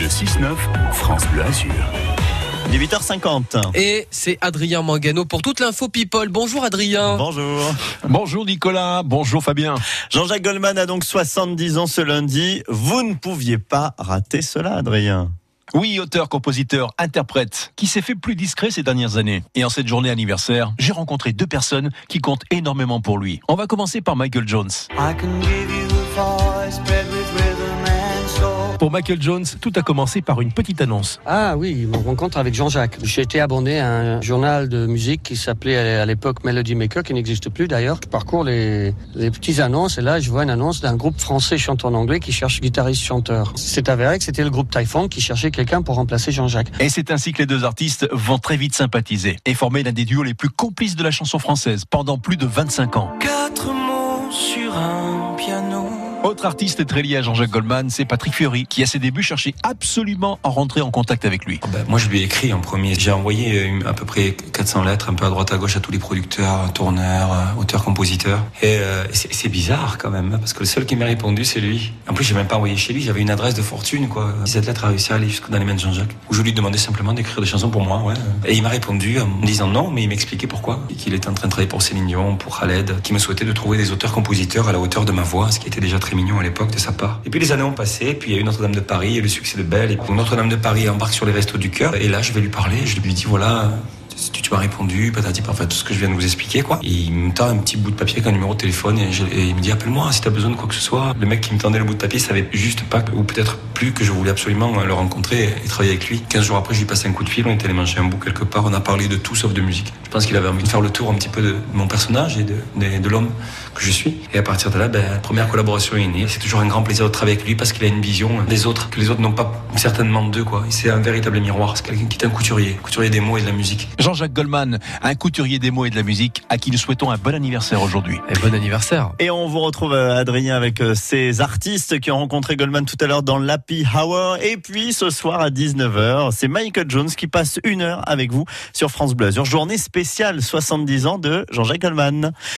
Le 6-9, France Bleu Azur. Il est 8h50. Et c'est Adrien Mangano pour toute l'info People. Bonjour Adrien. Bonjour. Bonjour Nicolas, bonjour Fabien. Jean-Jacques Goldman a donc 70 ans ce lundi. Vous ne pouviez pas rater cela, Adrien. Oui, auteur, compositeur, interprète, qui s'est fait plus discret ces dernières années. Et en cette journée anniversaire, j'ai rencontré deux personnes qui comptent énormément pour lui. On va commencer par Michael Jones. I can give you a voice Pour Michael Jones, tout a commencé par une petite annonce. Ah oui, mon rencontre avec Jean-Jacques. J'ai été abonné à un journal de musique qui s'appelait à l'époque Melody Maker, qui n'existe plus d'ailleurs. Je parcours les, les petites annonces et là je vois une annonce d'un groupe français chanteur en anglais qui cherche guitariste-chanteur. C'est avéré que c'était le groupe Typhon qui cherchait quelqu'un pour remplacer Jean-Jacques. Et c'est ainsi que les deux artistes vont très vite sympathiser et former l'un des duos les plus complices de la chanson française pendant plus de 25 ans. Quatre mots sur un. Autre artiste très lié à Jean-Jacques Goldman, c'est Patrick Fiori, qui à ses débuts cherchait absolument à rentrer en contact avec lui. Ben, moi, je lui ai écrit en premier. J'ai envoyé euh, à peu près 400 lettres, un peu à droite à gauche, à tous les producteurs, tourneurs, euh, auteurs, compositeurs. Et euh, c'est bizarre quand même, hein, parce que le seul qui m'a répondu, c'est lui. En plus, j'ai même pas envoyé chez lui. J'avais une adresse de fortune, quoi. Cette lettre a réussi à aller jusque dans les mains de Jean-Jacques, où je lui demandais simplement d'écrire des chansons pour moi, ouais. Et il m'a répondu en me disant non, mais il m'expliquait pourquoi. Qu'il était en train de travailler pour Céline Dion, pour Khaled, qui me souhaitait de trouver des auteurs-compositeurs à la hauteur de ma voix, ce qui était déjà très mignon à l'époque de sa part. Et puis les années ont passé, puis il y a eu Notre-Dame de Paris et le succès de Belle. Et Notre-Dame de Paris embarque sur les restos du cœur. Et là, je vais lui parler, je lui dis voilà. Tu, m'as répondu, patati, enfin tout ce que je viens de vous expliquer, quoi. Et il me tend un petit bout de papier avec un numéro de téléphone et, il me dit appelle-moi si t'as besoin de quoi que ce soit. Le mec qui me tendait le bout de papier savait juste pas, ou peut-être plus, que je voulais absolument le rencontrer et travailler avec lui. 15 jours après, je lui passé un coup de fil, on était allé manger un bout quelque part, on a parlé de tout sauf de musique. Je pense qu'il avait envie de faire le tour un petit peu de mon personnage et de, l'homme que je suis. Et à partir de là, ben, la première collaboration est née. C'est toujours un grand plaisir de travailler avec lui parce qu'il a une vision des autres que les autres n'ont pas certainement d'eux, quoi. C'est un véritable miroir. C'est quelqu'un qui est un couturier, couturier des mots et de la musique. Jean-Jacques Goldman, un couturier des mots et de la musique, à qui nous souhaitons un bon anniversaire aujourd'hui. Et bon anniversaire. Et on vous retrouve, euh, Adrien, avec euh, ces artistes qui ont rencontré Goldman tout à l'heure dans l'Happy Hour. Et puis, ce soir à 19h, c'est Michael Jones qui passe une heure avec vous sur France Bleu. Journée spéciale 70 ans de Jean-Jacques Goldman.